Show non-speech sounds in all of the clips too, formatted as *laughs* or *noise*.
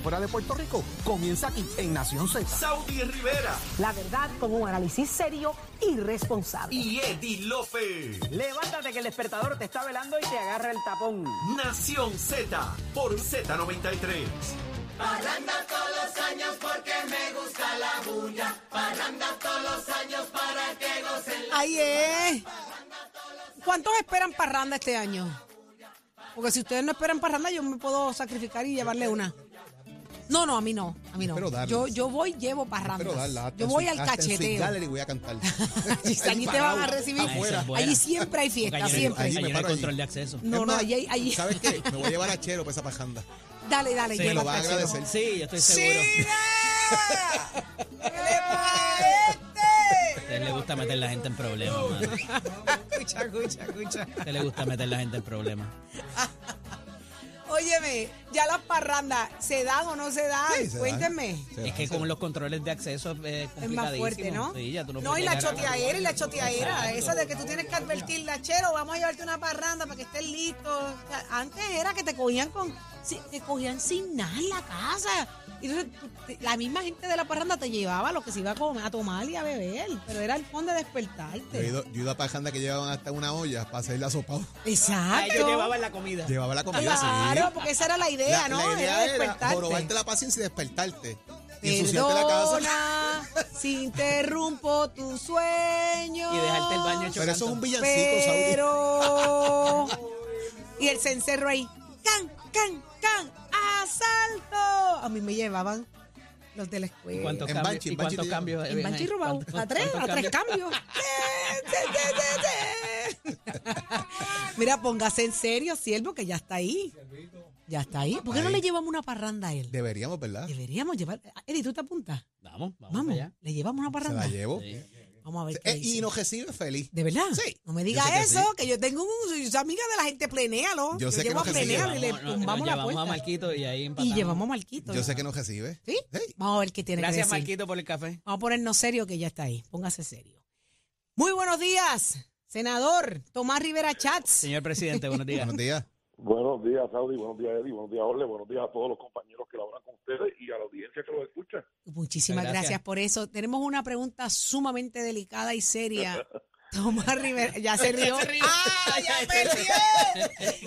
fuera de Puerto Rico comienza aquí en Nación Z. Saudi Rivera La verdad con un análisis serio y responsable. y Eddie Lofe. Levántate que el despertador te está velando y te agarra el tapón. Nación Z por Z93. Ahí es. ¿Cuántos esperan parranda este año? Porque si ustedes no esperan parranda, yo me puedo sacrificar y llevarle una. No, no, a mí no, a mí no. Espero. Yo, yo voy, llevo parranda. Pero darla, hasta Yo en voy al hasta en Sweet cacheteo. Gallery voy a cantar. *laughs* Allí te van a recibir. Afuera. Allí siempre hay fiesta, siempre. allí allí me no hay paro control allí. de acceso. No, Es no, más, allí hay- allí- ¿Sabes qué? Me voy a llevar a Chero para esa pajanda. Dale, dale, Sí, Me lleva lo va a agradecer. Sí, yo estoy seguro. ¿Qué le pasa a? A usted le gusta meter la gente en problemas, mano. *laughs* Escucha, escucha, escucha. A usted le gusta meter la gente en problemas. *laughs* Óyeme, ya las parrandas, ¿se dan o no se dan? Sí, se dan. Cuéntenme. Se Es que con los controles de acceso eh, es Es más fuerte, ¿no? Sí, ya tú no, y la choteadera y la choteadera. Eso de que tú tienes que advertirle a Chero, vamos a llevarte una parranda para que estés listo. O sea, antes era que te cogían con. Te cogían sin nada en la casa. Y entonces la misma gente de la parranda te llevaba lo que se iba a, comer, a tomar y a beber. Pero era el fondo de Yo he despertarte. ido, yo he ido a pajanda que llevaban hasta una olla para hacerle asopado. Ah, Exacto. ellos llevaban la comida. Llevaba la comida Claro, sí. porque esa era la idea, La, ¿no? la idea era despertarte. jorobarte la paciencia y despertarte. Y ensuciarte la casa. Perdona si interrumpo tu sueño. Y dejarte el baño hecho Pero eso es un villancico. Pero. y el cencerro ahí. ¡Can, can, can! ¡Asalto! A mí me llevaban los de la ¿Y escuela. cuántos En cambios? Banchi, ¿Y Banchi cuántos cambios? En Banchi robado. ¿Cuántos- A tres, a tres cambios. *laughs* Mira, póngase en serio, siervo, que ya está ahí. Ya está ahí. ¿Por qué no le llevamos una parranda a él? Deberíamos, ¿verdad? Deberíamos llevar. Eddie, ¿tú te apuntas? Vamos, vamos, Vamos, allá. le llevamos una Se parranda. la llevo. Sí. Vamos a ver qué Eh, dice. y nos recibe feliz. ¿De verdad? Sí. No me Yo diga sé que eso, sí. que yo tengo un. Soy amiga de la gente, plenéalo. Yo sé que no a recibe. plenéalo y le Vamos, no, tumbamos la llevamos puerta. a Marquito y ahí empatamos. y llevamos a Marquito. Yo sé que nos recibe. ¿Sí? Sí. Vamos a ver qué tiene Gracias, que decir. Marquito, por el café. Vamos a ponernos serio que ya está ahí. Póngase serio. Muy buenos días, senador Tomás Rivera Chats. Señor presidente, buenos días. Buenos días. Buenos días, Saudi. Buenos días, Eddie. Buenos días, Orle. Buenos días a todos los compañeros que laboran con ustedes y a la audiencia que los escucha. Muchísimas Gracias. gracias. por eso. Tenemos una pregunta sumamente delicada y seria. *laughs* Tomás Rivera, ya se rió. ¡Ah, ya *laughs* perdió!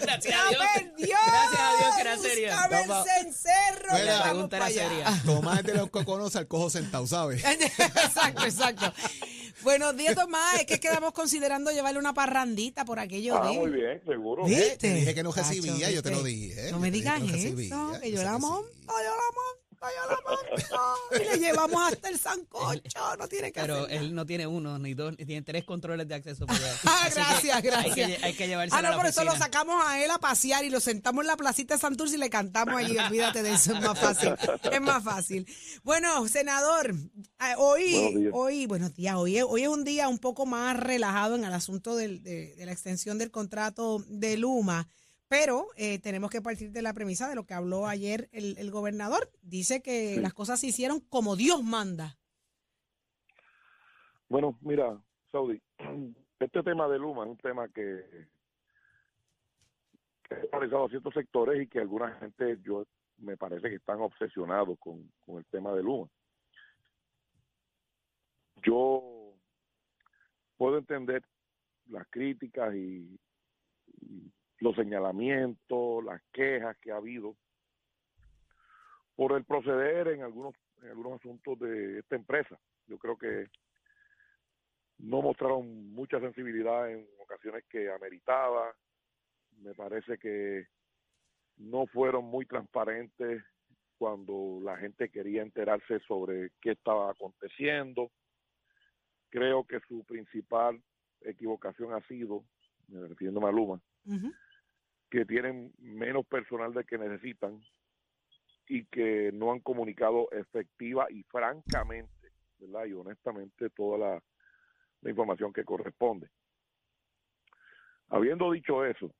Gracias ¡Ya a Dios. perdió! Gracias a Dios que era seria. Búscame el cencerro. Mira, que la pregunta era seria. Tomás de los *laughs* coconos al cojo sentado, ¿sabes? exacto, exacto. Buenos días, Tomás. Es que quedamos considerando llevarle una parrandita por aquello Ah, de. muy bien, seguro. ¿Viste? Te dije que no recibía, yo te lo dije. No me digas que no eso, que yo yo sé yo la. Y le llevamos hasta el sancocho, no tiene que Pero hacer él no tiene uno ni dos, ni tiene tres controles de acceso. allá. *laughs* Ah, que gracias, Hay gracias. que, hay que llevarse Ah, no, a la por eso lo sacamos a él a pasear y lo sentamos en la placita de Santurce y le cantamos allí. Olvídate de eso, es más fácil. Es más fácil. Bueno, senador, eh, hoy, Buenos días. hoy, buenos días, hoy, es- hoy es un día un poco más relajado en el asunto del- de, de la extensión del contrato de Luma. Pero eh, tenemos que partir de la premisa de lo que habló ayer el, el gobernador. Dice que las cosas se hicieron como Dios manda. Bueno, mira, Saudi, *clears throat* este tema de Luma es un tema que, que ha paralizado a ciertos sectores y que alguna gente, yo me parece que están obsesionados con, con el tema de Luma. Yo puedo entender las críticas y, y los señalamientos, las quejas que ha habido por el proceder en algunos en algunos asuntos de esta empresa. Yo creo que no mostraron mucha sensibilidad en ocasiones que ameritaba. Me parece que no fueron muy transparentes cuando la gente quería enterarse sobre qué estaba aconteciendo. Creo que su principal equivocación ha sido, me refiriéndome a Luma. Que tienen menos personal del que necesitan y que no han comunicado efectiva y francamente, ¿verdad? Y honestamente toda la, información que corresponde. Habiendo dicho eso,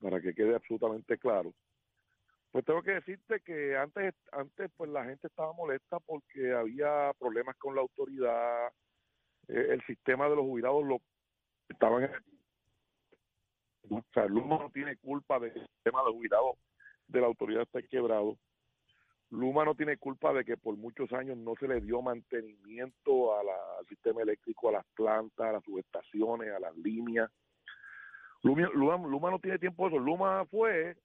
para que quede absolutamente claro, pues tengo que decirte que antes, antes pues la gente estaba molesta porque había problemas con la autoridad, eh, el sistema de los jubilados lo estaban o sea, Luma no tiene culpa del sistema de jubilados de la autoridad está quebrado. Luma no tiene culpa de que por muchos años no se le dio mantenimiento al sistema eléctrico, a las plantas, a las subestaciones, a las líneas. Luma no tiene tiempo de eso. Luma fue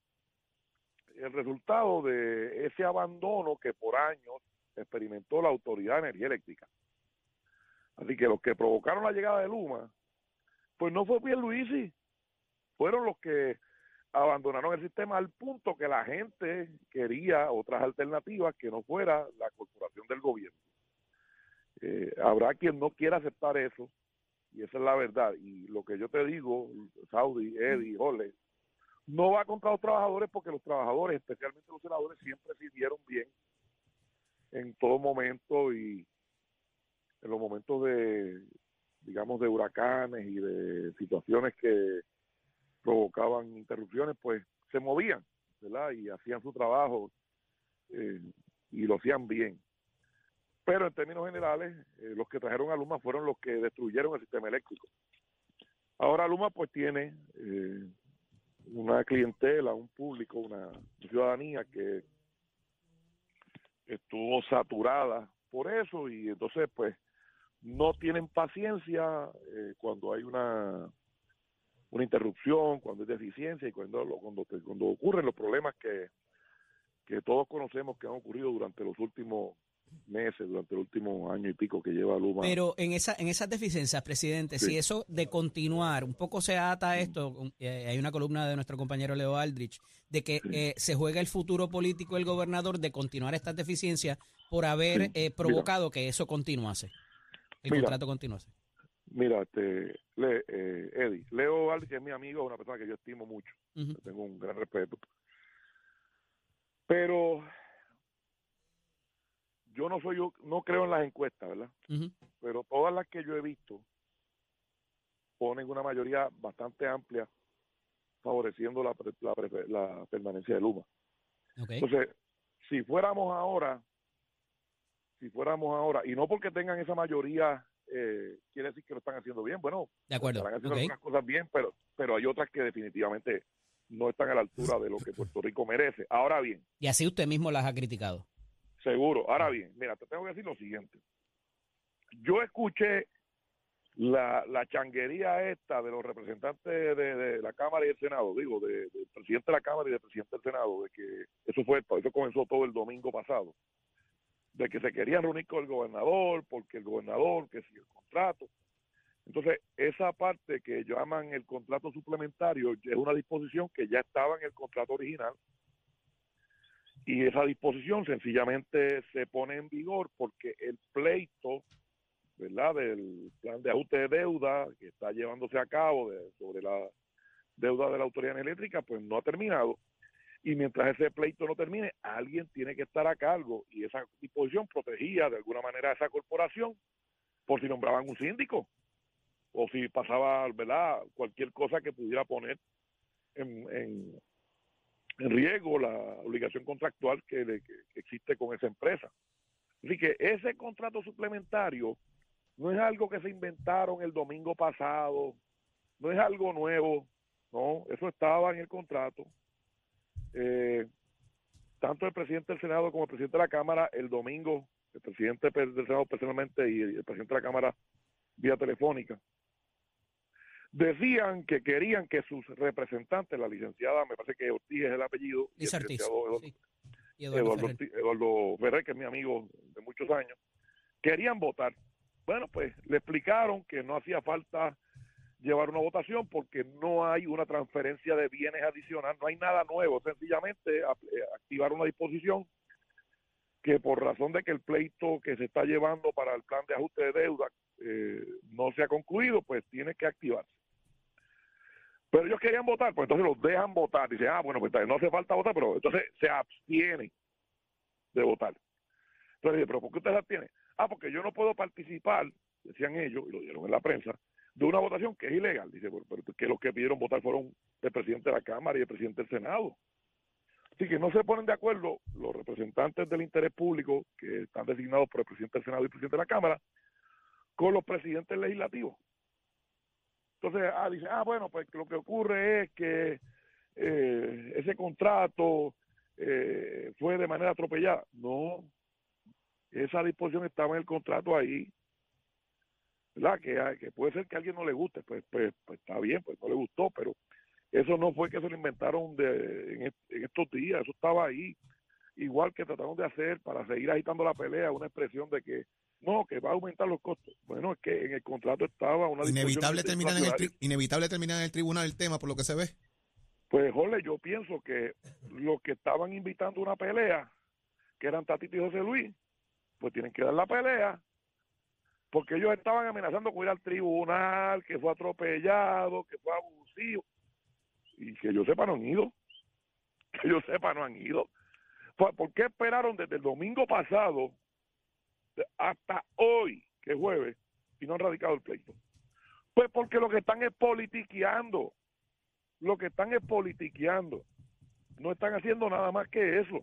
el resultado de ese abandono que por años experimentó la Autoridad de Energía Eléctrica. Así que los que provocaron la llegada de Luma, pues no fue Pierluisi, fueron los que abandonaron el sistema al punto que la gente quería otras alternativas que no fuera la corporación del gobierno. Eh, habrá quien no quiera aceptar eso, y esa es la verdad. Y lo que yo te digo, Saudi, Eddie, Ole, no va contra los trabajadores porque los trabajadores, especialmente los senadores, siempre sirvieron bien en todo momento y en los momentos de, digamos, de huracanes y de situaciones que provocaban interrupciones, pues se movían, ¿verdad? Y hacían su trabajo eh, y lo hacían bien. Pero en términos generales, eh, los que trajeron a Luma fueron los que destruyeron el sistema eléctrico. Ahora Luma pues tiene eh, una clientela, un público, una ciudadanía que estuvo saturada por eso y entonces pues no tienen paciencia eh, cuando hay una una interrupción, cuando hay deficiencia y cuando cuando, cuando ocurren los problemas que, que todos conocemos que han ocurrido durante los últimos meses, durante el último año y pico que lleva Luma. Pero en esa en esas deficiencias, presidente, Sí. si eso de continuar, un poco se ata a esto, eh, hay una columna de nuestro compañero Leo Aldrich, de que Sí. eh, se juega el futuro político del gobernador de continuar estas deficiencias por haber Sí. eh, provocado que eso continuase, el Mira. contrato continuase. Mira, este, Le- eh, Eddie, Leo Aldi, que es mi amigo, es una persona que yo estimo mucho, tengo un gran respeto. Pero yo no soy yo, no creo en las encuestas, ¿verdad? Pero todas las que yo he visto ponen una mayoría bastante amplia favoreciendo la, la, la permanencia de Luma. Entonces, si fuéramos ahora, si fuéramos ahora, y no porque tengan esa mayoría, eh, quiere decir que lo están haciendo bien. Bueno, De acuerdo. estarán haciendo algunas cosas bien, pero, pero hay otras que definitivamente no están a la altura de lo que Puerto Rico merece. Ahora bien, Y así usted mismo las ha criticado. seguro, ahora bien, mira, te tengo que decir lo siguiente. Yo escuché la, la changuería esta de los representantes de, de la Cámara y del Senado, digo, de- del presidente de la Cámara y del presidente del Senado, de que eso fue, eso comenzó todo el domingo pasado, de que se querían reunir con el gobernador, porque el gobernador, que si el contrato. Entonces, esa parte que llaman el contrato suplementario es una disposición que ya estaba en el contrato original. Y esa disposición sencillamente se pone en vigor porque el pleito verdad del plan de ajuste de deuda que está llevándose a cabo sobre la deuda de la autoridad eléctrica pues no ha terminado y mientras ese pleito no termine alguien tiene que estar a cargo y esa disposición protegía de alguna manera a esa corporación por si nombraban un síndico o si pasaba verdad cualquier cosa que pudiera poner en, en, en riesgo la obligación contractual que, existe con esa empresa. Así que ese contrato suplementario no es algo que se inventaron el domingo pasado, no es algo nuevo, no, eso estaba en el contrato. Eh, tanto el presidente del Senado como el presidente de la Cámara el domingo, el presidente del Senado personalmente y el presidente de la Cámara vía telefónica, decían que querían que sus representantes, la licenciada, me parece que Ortiz es el apellido, y el Eduardo- sí. Y Eduardo Eduardo, Ferrer. Ortiz- Eduardo Ferrer, que es mi amigo de muchos años, querían votar. Bueno, pues le explicaron que no hacía falta llevar una votación porque no hay una transferencia de bienes adicional, no hay nada nuevo, sencillamente eh, activar una disposición que por razón de que el pleito que se está llevando para el plan de ajuste de deuda eh, no se ha concluido, pues tiene que activarse. Pero ellos querían votar, pues entonces los dejan votar. Dicen, ah, bueno, pues no hace falta votar, pero entonces se abstienen de votar. Entonces, pero ¿por qué usted se abstiene? Ah, porque yo no puedo participar, decían ellos, y lo dieron en la prensa, de una votación que es ilegal. Dice, pero, que los que pidieron votar fueron el presidente de la Cámara y el presidente del Senado. Así que no se ponen de acuerdo los representantes del interés público que están designados por el presidente del Senado y el presidente de la Cámara con los presidentes legislativos. Entonces, ah, dice, ah, bueno, pues lo que ocurre es que eh, ese contrato eh, fue de manera atropellada. No, esa disposición estaba en el contrato ahí. ¿Verdad? Que, ah, que puede ser que a alguien no le guste, pues, pues, pues está bien, pues no le gustó, pero eso no fue que se lo inventaron de, en, est- en estos días, eso estaba ahí. Igual que trataron de hacer para seguir agitando la pelea, una expresión de que no, que va a aumentar los costos. Bueno, es que en el contrato estaba una Inevitable terminar, en el tri- inevitable terminar en el tribunal el tema, por lo que se ve. Pues, Jorge, yo pienso que los que estaban invitando una pelea, que eran Tatito y José Luis, pues tienen que dar la pelea, porque ellos estaban amenazando con ir al tribunal, que fue atropellado, que fue abusivo, y que yo sepa no han ido, *laughs* que yo sepa no han ido. ¿Por qué esperaron desde el domingo pasado hasta hoy, que es jueves, y no han radicado el pleito? Pues porque lo que están es politiqueando lo que están es politiqueando. No están haciendo nada más que eso.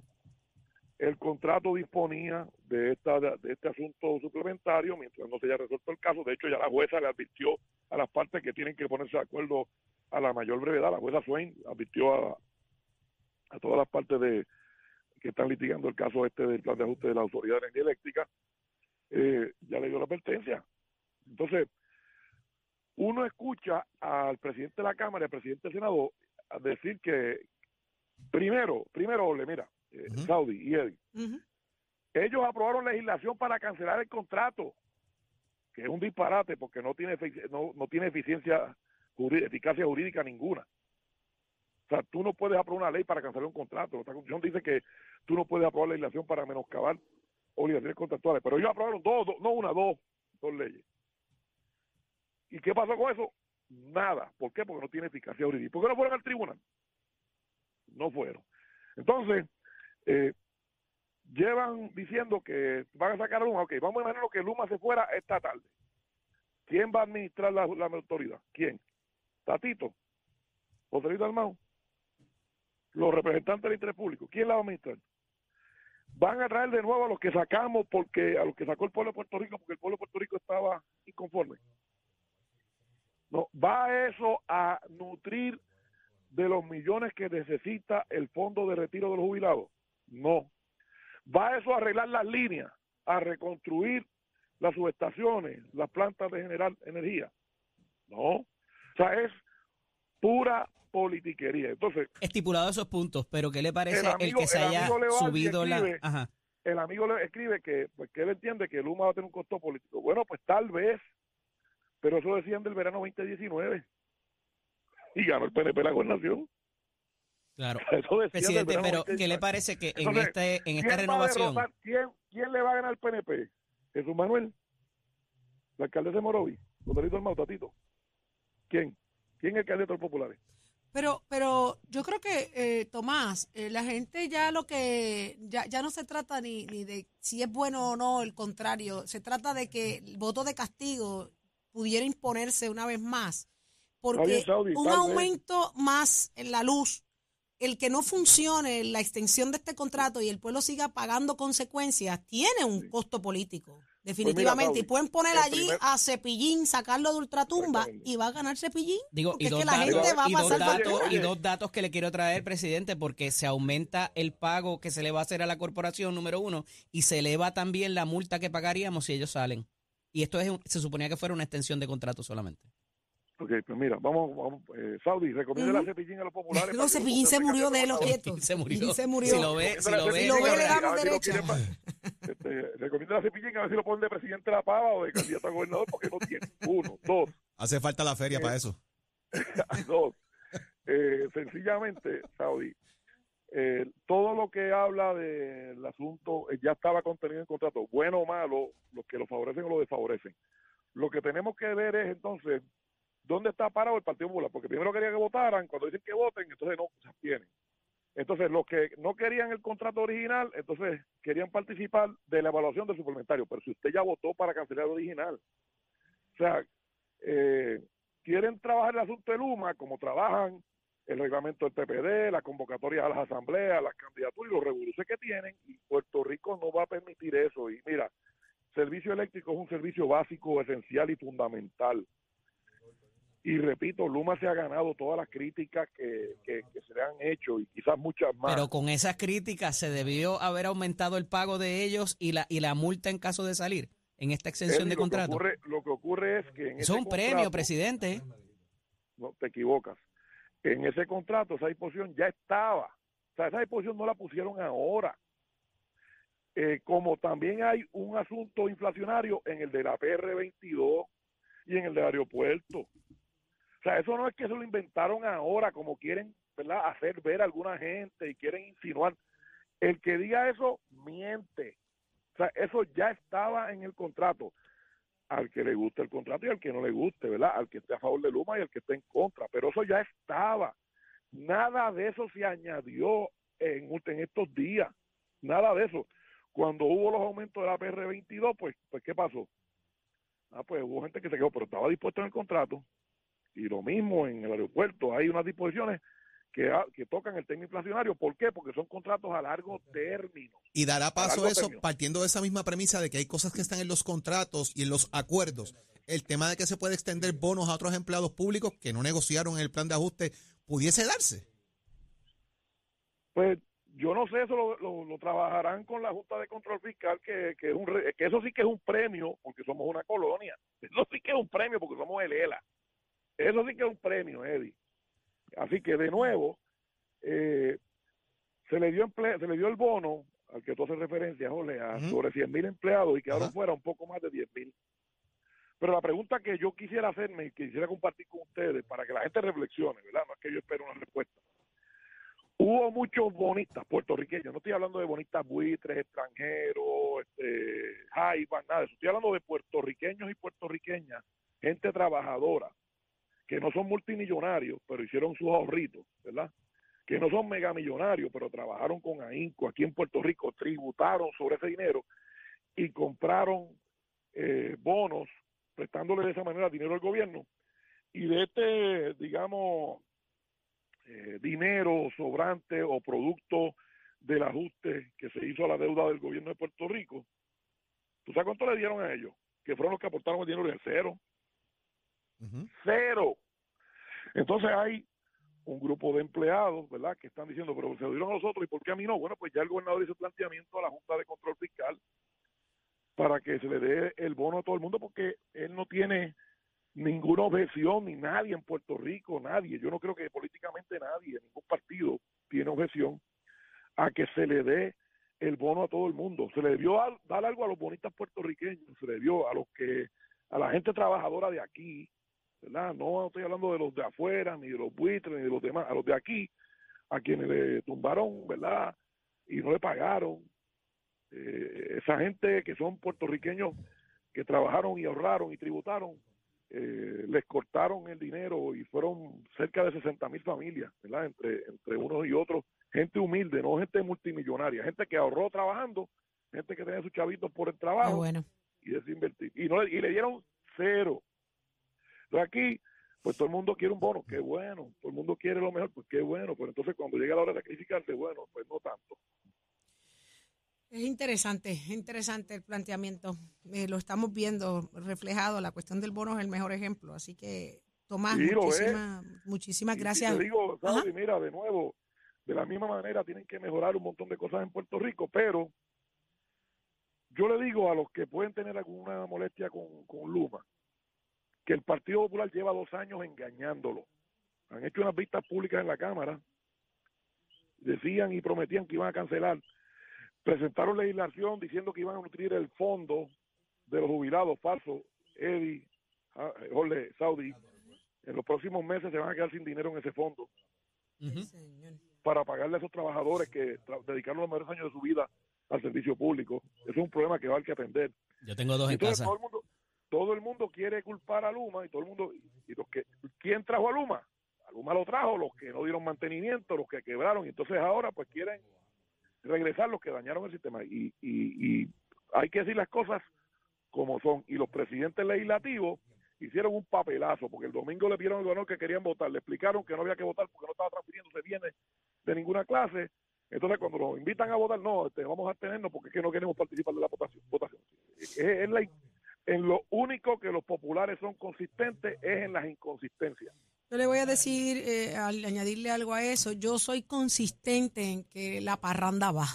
El contrato disponía de, esta, de este asunto suplementario mientras no se haya resuelto el caso. De hecho, ya la jueza le advirtió a las partes que tienen que ponerse de acuerdo a la mayor brevedad. La jueza Swain advirtió a, a todas las partes de que están litigando el caso este del plan de ajuste de la Autoridad de Energía Eléctrica. eh, ya le dio la advertencia. Entonces, uno escucha al presidente de la Cámara y al presidente del Senado decir que, primero, primero, Ole, mira, eh. Saudi y Eddie, ellos aprobaron legislación para cancelar el contrato, que es un disparate porque no tiene, no, no tiene eficiencia, eficacia jurídica ninguna. O sea, tú no puedes aprobar una ley para cancelar un contrato. La Constitución dice que tú no puedes aprobar legislación para menoscabar obligaciones contractuales. Pero ellos aprobaron dos, dos- no una, dos, dos leyes. ¿Y qué pasó con eso? Nada. ¿Por qué? Porque no tiene eficacia jurídica. ¿Por qué no fueron al tribunal? No fueron. Entonces, eh, llevan diciendo que van a sacar a Luma. Ok, vamos a imaginar que Luma se fuera esta tarde. ¿Quién va a administrar la, autoridad? ¿Quién? ¿Tatito? ¿José Luis Dalmau? ¿Los representantes del interés público? ¿Quién la va a administrar? Van a traer de nuevo a los que sacamos porque a los que sacó el pueblo de Puerto Rico porque el pueblo de Puerto Rico estaba inconforme. No, va eso a nutrir de los millones que necesita el fondo de retiro de los jubilados. No. Va eso a arreglar las líneas, a reconstruir las subestaciones, las plantas de generar energía. No. O sea, es pura politiquería. Entonces, Estipulado esos puntos, pero ¿qué le parece el, amigo- que se el haya subido la... Ajá. el amigo le escribe que, pues, que él entiende que Luma va a tener un costo político. Bueno, pues tal vez, pero eso decían del verano 2019. Y ganó el PNP la gobernación. Claro. *laughs* Presidente, pero ¿qué 2019. le parece que en, Entonces, este, en ¿Quién esta renovación... derrotar? ¿Quién, ¿Quién le va a ganar al PNP? Jesús Manuel, la alcaldesa de Morovi, Rodrigo Almao, Tatito. ¿Quién? ¿Quién es el candidato de los populares? Pero, pero yo creo que, eh, Tomás, eh, la gente ya lo que, ya, ya no se trata ni, ni de si es bueno o no, el contrario, se trata de que el voto de castigo pudiera imponerse una vez más, porque Saudi, un aumento más en la luz, el que no funcione la extensión de este contrato y el pueblo siga pagando consecuencias, tiene un costo político, definitivamente, Saudi, y pueden poner allí primer- a Cepillín, sacarlo de ultratumba y va a ganar Cepillín. Digo, porque y es dos, que la datos, gente va a y, dos datos, y dos datos que le quiero traer, presidente, porque se aumenta el pago que se le va a hacer a la corporación, número uno, y se eleva también la multa que pagaríamos si ellos salen. Y esto es un- se suponía que fuera una extensión de contrato solamente. Ok, pues mira, vamos, vamos eh, Saudi, recomienda Ujú. la cepillín a los populares. No, Cepillín se murió de los quietos. Se murió. Se murió. Si lo ve, si lo ve, Si lo ve, le damos quieren, este, recomienda la cepillín a ver si lo ponen de presidente de la pava o de candidato a gobernador porque no tiene. Uno, dos, Hace falta la feria para eso. *laughs* dos. Eh, sencillamente, Saudi, eh, todo lo que habla del asunto eh, ya estaba contenido en el contrato, bueno o malo, los que lo favorecen o lo desfavorecen. Lo que tenemos que ver es entonces dónde está parado el Partido Popular, porque primero quería que votaran, cuando dicen que voten, entonces no se abstienen. Entonces, los que no querían el contrato original, entonces querían participar de la evaluación del suplementario, pero si usted ya votó para cancelar el original, o sea, eh, quieren trabajar el asunto de Luma como trabajan el reglamento del PPD, las convocatorias a las asambleas, las candidaturas y los revoluciones que tienen, y Puerto Rico no va a permitir eso. Y mira, servicio eléctrico es un servicio básico, esencial y fundamental. Y repito, Luma se ha ganado todas las críticas que, que- que se le han hecho y quizás muchas más. Pero con esas críticas se debió haber aumentado el pago de ellos y la, y la multa en caso de salir en esta extensión de lo que contrato. ocurre- lo que ocurre es que en es ese un premio, presidente. no te equivocas. En ese contrato esa disposición ya estaba. O sea, esa disposición no la pusieron ahora. Eh, como también hay un asunto inflacionario en el de la PR22 y en el del aeropuerto. O sea, eso no es que se lo inventaron ahora como quieren ¿verdad? hacer ver a alguna gente y quieren insinuar. El que diga eso miente. O sea, eso ya estaba en el contrato al que le guste el contrato y al que no le guste, ¿verdad? Al que esté a favor de Luma y al que esté en contra, pero eso ya estaba. Nada de eso se añadió en, en estos días, nada de eso. Cuando hubo los aumentos de la PR22, pues, pues ¿qué pasó? Ah, pues hubo gente que se quedó, pero estaba dispuesto en el contrato. Y lo mismo en el aeropuerto, hay unas disposiciones que, ha- que tocan el tema inflacionario. ¿Por qué? Porque son contratos a largo término. Y dará paso largo eso término. partiendo de esa misma premisa de que hay cosas que están en los contratos y en los acuerdos. El tema de que se puede extender bonos a otros empleados públicos que no negociaron en el plan de ajuste pudiese darse. Pues yo no sé, eso lo, lo- lo trabajarán con la Junta de Control Fiscal, que, que, es un, re- que eso sí que es un premio, porque somos una colonia. *laughs* Eso sí que es un premio, porque somos el ELA. Eso sí que es un premio, Eddie. Así que, de nuevo, eh, se, le dio emple- se le dio el bono, al que tú haces referencia, Jorge, a sobre 100 mil empleados y quedaron Ajá. fuera un poco más de 10 mil. Pero la pregunta que yo quisiera hacerme y que quisiera compartir con ustedes para que la gente reflexione, ¿verdad? No es que yo espero una respuesta. Hubo muchos bonistas puertorriqueños, no estoy hablando de bonistas buitres, extranjeros, este, jaivas, nada de eso. Estoy hablando de puertorriqueños y puertorriqueñas, gente trabajadora, que no son multimillonarios, pero hicieron sus ahorritos, ¿verdad? Que no son megamillonarios, pero trabajaron con ahínco aquí en Puerto Rico, tributaron sobre ese dinero y compraron eh, bonos, prestándole de esa manera dinero al gobierno. Y de este, digamos, eh, dinero sobrante o producto del ajuste que se hizo a la deuda del gobierno de Puerto Rico, ¿tú sabes cuánto le dieron a ellos? Que fueron los que aportaron el dinero de cero. Cero. Entonces hay un grupo de empleados, ¿verdad?, que están diciendo, pero se lo dieron a nosotros y ¿por qué a mí no? Bueno, pues ya el gobernador hizo planteamiento a la Junta de Control Fiscal para que se le dé el bono a todo el mundo porque él no tiene ninguna objeción, ni nadie en Puerto Rico, nadie. Yo no creo que políticamente nadie, ningún partido tiene objeción a que se le dé el bono a todo el mundo. Se le debió dar algo a los bonistas puertorriqueños, se le dio a los que, a la gente trabajadora de aquí, ¿verdad? No estoy hablando de los de afuera, ni de los buitres, ni de los demás, a los de aquí, a quienes le tumbaron, ¿verdad? Y no le pagaron. Eh, esa gente que son puertorriqueños que trabajaron y ahorraron y tributaron, eh, les cortaron el dinero y fueron cerca de 60 mil familias, ¿verdad? Entre, entre unos y otros, gente humilde, no gente multimillonaria, gente que ahorró trabajando, gente que tenía sus chavitos por el trabajo bueno. y desinvertir. Y, no, y le dieron cero. Entonces aquí, pues todo el mundo quiere un bono, qué bueno, todo el mundo quiere lo mejor, pues qué bueno, pero entonces cuando llega la hora de sacrificarse, bueno, pues no tanto. Es interesante, es interesante el planteamiento. Eh, lo estamos viendo reflejado. La cuestión del bono es el mejor ejemplo. Así que, Tomás, Sí, muchísimas, Y- gracias. Y te digo. Saudi, mira, de nuevo, de la misma manera tienen que mejorar un montón de cosas en Puerto Rico, pero yo le digo a los que pueden tener alguna molestia con, con Luma, que el Partido Popular lleva dos años engañándolo. Han hecho unas vistas públicas en la Cámara, decían y prometían que iban a cancelar. Presentaron legislación diciendo que iban a nutrir el fondo de los jubilados falsos, Eddie, ah, Jorge, Saudi. En los próximos meses se van a quedar sin dinero en ese fondo para pagarle a esos trabajadores que tra- dedicaron los mejores años de su vida al servicio público. Eso es un problema que va a haber que atender. Yo tengo dos en Entonces, casa. todo el mundo todo el mundo quiere culpar a Luma y todo el mundo y los que quién trajo a Luma a Luma lo trajo los que no dieron mantenimiento los que quebraron y entonces ahora pues quieren regresar los que dañaron el sistema. Y, y, y hay que decir las cosas como son. Y los presidentes legislativos hicieron un papelazo porque el domingo le vieron al gobernador que querían votar. Le explicaron que no había que votar porque no estaba transfiriéndose bienes de ninguna clase. Entonces cuando nos invitan a votar no este, vamos a tenernos porque es que no queremos participar de la votación, votación. Es la En lo único que los populares son consistentes es en las inconsistencias. Yo le voy a decir, eh, al añadirle algo a eso, yo soy consistente en que la parranda va.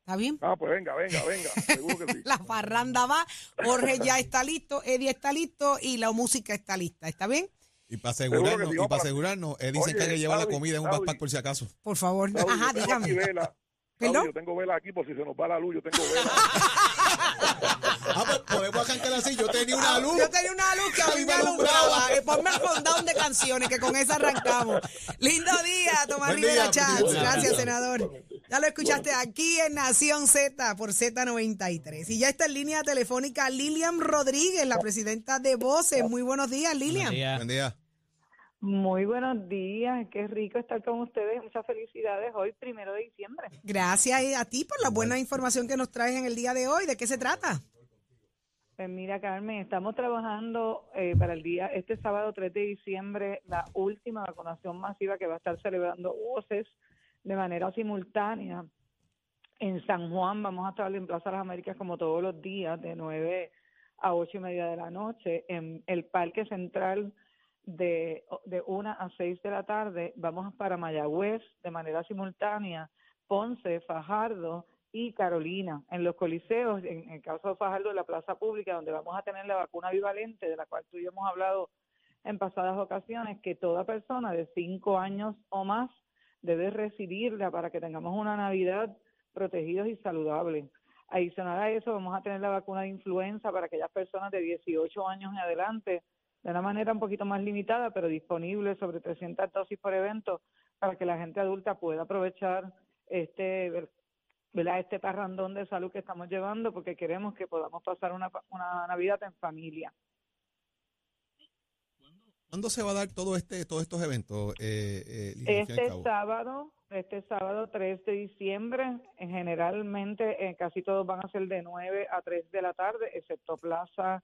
¿Está bien? Ah, pues venga, venga, venga, *laughs* seguro que sí. La parranda va, Jorge ya está listo, Eddie está listo y la música está lista. ¿Está bien? Y para que asegurarnos, sí, y para asegurarnos, Eddie se Oye, encarga de llevar la comida en un backpack por si acaso. Por favor. Saudi, Ajá, yo tengo aquí dígame. vela. Yo tengo vela aquí por si se nos va la luz, yo tengo vela. *laughs* Ah, pues podemos arrancar así. Yo tenía una luz. Yo tenía una luz que a mí Y me alumbraba. Eh, Ponme el rundown de canciones que con esa arrancamos. Lindo día, Tomás Buen Rivera día, Chats. buen día. Gracias, senador. Ya lo escuchaste aquí en Nación Z por Z93. Y ya está en línea telefónica Lilian Rodríguez, la presidenta de Voces. Muy buenos días, Lilian. Buen día. Muy buenos días, qué rico estar con ustedes. Muchas felicidades hoy, primero de diciembre. Gracias a ti por la buena información que nos traes en el día de hoy. ¿De qué se trata? Pues mira, Carmen, estamos trabajando eh, para el día, este sábado 3 de diciembre, la última vacunación masiva que va a estar celebrando voces de manera simultánea. En San Juan vamos a estar en Plaza de las Américas como todos los días, de 9 a 8 y media de la noche. En el Parque Central de, de 1 a 6 de la tarde vamos para Mayagüez de manera simultánea, Ponce, Fajardo y Carolina. En los coliseos, en el caso de Fajardo, la plaza pública, donde vamos a tener la vacuna bivalente, de la cual tú y yo hemos hablado en pasadas ocasiones, que toda persona de 5 años o más debe recibirla para que tengamos una Navidad protegidos y saludables. Adicional a eso, vamos a tener la vacuna de influenza para aquellas personas de 18 años en adelante, de una manera un poquito más limitada, pero disponible sobre 300 dosis por evento, para que la gente adulta pueda aprovechar este ¿verdad? este parrandón de salud que estamos llevando, porque queremos que podamos pasar una, una Navidad en familia. ¿Cuándo se va a dar todo este, todos estos eventos? Eh, eh, Este sábado, este sábado 3 de diciembre, eh, generalmente eh, casi todos van a ser de 9 a 3 de la tarde, excepto Plaza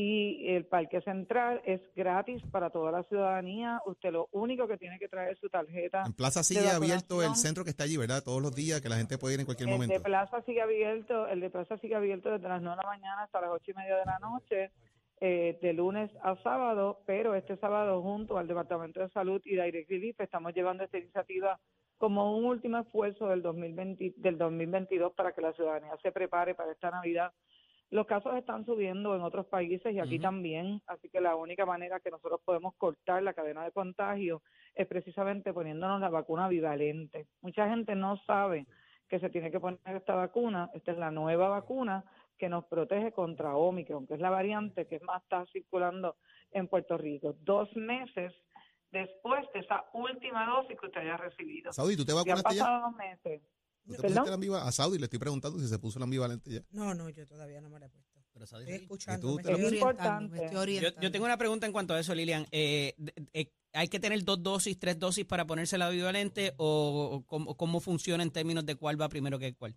y el Parque Central. Es gratis para toda la ciudadanía. Usted lo único que tiene que traer es su tarjeta. En Plaza sigue abierto el centro que está allí, ¿verdad? Todos los días que la gente puede ir en cualquier El momento. de Plaza sigue abierto, el de Plaza sigue abierto desde las 9 de la mañana hasta las 8 y media de la noche, eh, de lunes a sábado, pero este sábado junto al Departamento de Salud y Direct Relief estamos llevando esta iniciativa como un último esfuerzo del 2020, del 2022 para que la ciudadanía se prepare para esta Navidad. Los casos están subiendo en otros países y aquí también, así que la única manera que nosotros podemos cortar la cadena de contagio es precisamente poniéndonos la vacuna bivalente. Mucha gente no sabe que se tiene que poner esta vacuna. Esta es la nueva vacuna que nos protege contra Omicron, que es la variante que más está circulando en Puerto Rico. Dos meses después de esa última dosis que usted haya recibido. Saudi, ¿tú te Ya han ya? pasado dos meses. ¿Tú te ¿Perdón? pusiste la ambiva- A Saudi le estoy preguntando si se puso la ambivalente ya. No, no, yo todavía no me la he puesto. Estoy ¿Y escuchando, tú me te la estoy orientando, me estoy Importante. Yo, orientando. yo tengo una pregunta en cuanto a eso, Lilian. Eh, eh, ¿Hay que tener dos dosis, tres dosis para ponerse la bivalente o, o cómo, cómo funciona en términos de cuál va primero que cuál?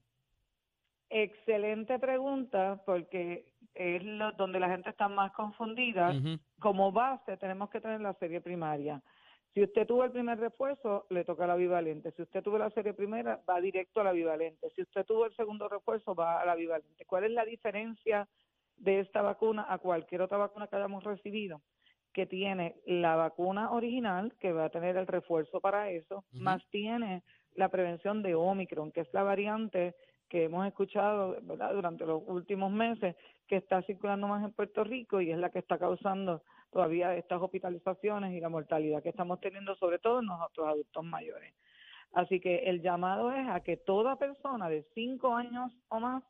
Excelente pregunta, porque es lo, donde la gente está más confundida. Como base tenemos que tener la serie primaria. Si usted tuvo el primer refuerzo, le toca la bivalente. Si usted tuvo la serie primera, va directo a la bivalente. Si usted tuvo el segundo refuerzo, va a la bivalente. ¿Cuál es la diferencia de esta vacuna a cualquier otra vacuna que hayamos recibido? Que tiene la vacuna original, que va a tener el refuerzo para eso, más tiene la prevención de Omicron, que es la variante que hemos escuchado ¿verdad? durante los últimos meses, que está circulando más en Puerto Rico y es la que está causando todavía estas hospitalizaciones y la mortalidad que estamos teniendo, sobre todo en nosotros adultos mayores. Así que el llamado es a que toda persona de 5 años o más,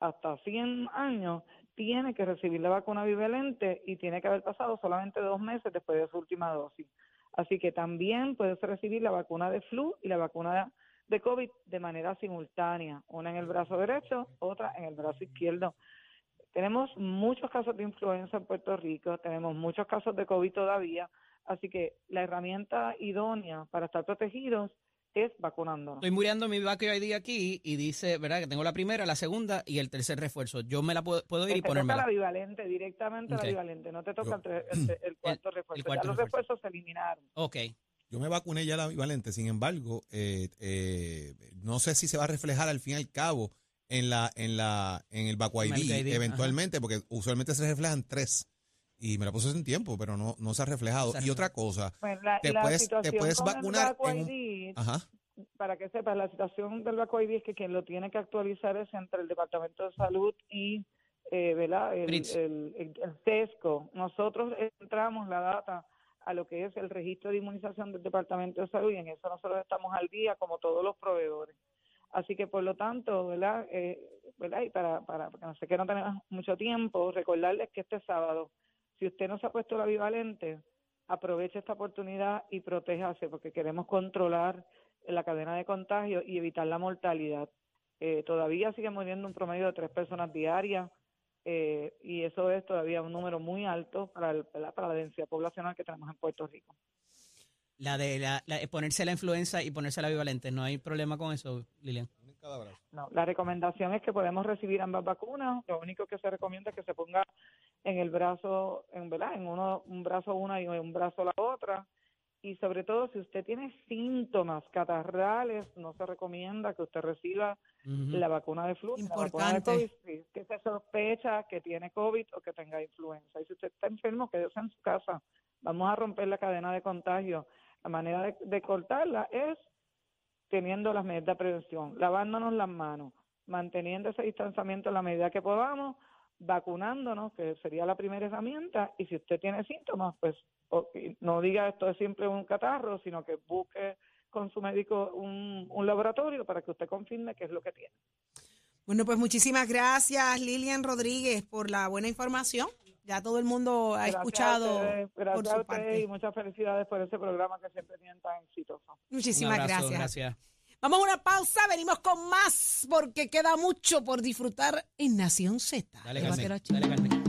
hasta 100 años, tiene que recibir la vacuna bivalente y tiene que haber pasado solamente dos meses después de su última dosis. Así que también puedes recibir la vacuna de flu y la vacuna de COVID de manera simultánea, una en el brazo derecho, otra en el brazo izquierdo. Tenemos muchos casos de influenza en Puerto Rico, tenemos muchos casos de COVID todavía, así que la herramienta idónea para estar protegidos es vacunándonos. Estoy muriendo mi Vacue ID aquí y dice, ¿verdad? Que tengo la primera, la segunda y el tercer refuerzo. Yo me la puedo, puedo ir y te toca la bivalente, directamente la bivalente, no te toca Yo- el, el- el cuarto refuerzo. cuarto ya los refuerzo. refuerzos se eliminaron. Ok. Yo me vacuné ya la bivalente, sin embargo, eh, eh, no sé si se va a reflejar al fin y al cabo en la en la en el Baco ID, Medical ID, eventualmente, porque usualmente se reflejan tres. Y me la puse hace tiempo, pero no, no se ha reflejado. Y otra cosa, Bueno, la, te la puedes, te situación puedes con el vacunar Vaco en un- ID, Ajá. para que sepas, la situación del Vaco ID es que quien lo tiene que actualizar es entre el Departamento de Salud y eh, ¿verdad? El, el, el- el TESCO. Nosotros entramos la data a lo que es el registro de inmunización del Departamento de Salud y en eso nosotros estamos al día como todos los proveedores. Así que por lo tanto, ¿verdad? Eh, ¿verdad? Y para, para, porque no sé que no tenemos mucho tiempo, recordarles que este sábado, si usted no se ha puesto la bivalente, aproveche esta oportunidad y protéjase porque queremos controlar la cadena de contagio y evitar la mortalidad. Eh, todavía sigue muriendo un promedio de tres personas diarias eh, y eso es todavía un número muy alto para, el- para la densidad poblacional que tenemos en Puerto Rico. La de la, la- ponerse la influenza y ponerse la bivalente. No hay problema con eso, Lilian. No, la recomendación es que podemos recibir ambas vacunas. Lo único que se recomienda es que se ponga en el brazo, en verdad, en uno un brazo una y un brazo la otra. Y sobre todo, si usted tiene síntomas catarrales, no se recomienda que usted reciba la vacuna de flu, ni la vacuna de Importante. COVID, sí, que se sospecha que tiene COVID o que tenga influenza. Y si usted está enfermo, quédese en su casa. Vamos a romper la cadena de contagio. La manera de, cortarla es teniendo las medidas de prevención, lavándonos las manos, manteniendo ese distanciamiento en la medida que podamos, vacunándonos, que sería la primera herramienta, y si usted tiene síntomas, pues no diga esto es simple un catarro, sino que busque con su médico un, un laboratorio para que usted confirme qué es lo que tiene. Bueno, pues muchísimas gracias, Lilian Rodríguez, por la buena información. Ya todo el mundo ha Gracias a escuchado ustedes, por gracias a su ustedes parte. y muchas felicidades por ese programa que siempre tienen tan exitoso. Muchísimas abrazo, gracias. gracias. Vamos a una pausa, venimos con más porque queda mucho por disfrutar en Nación Z. Dale, Carmen. Dale, Carmen.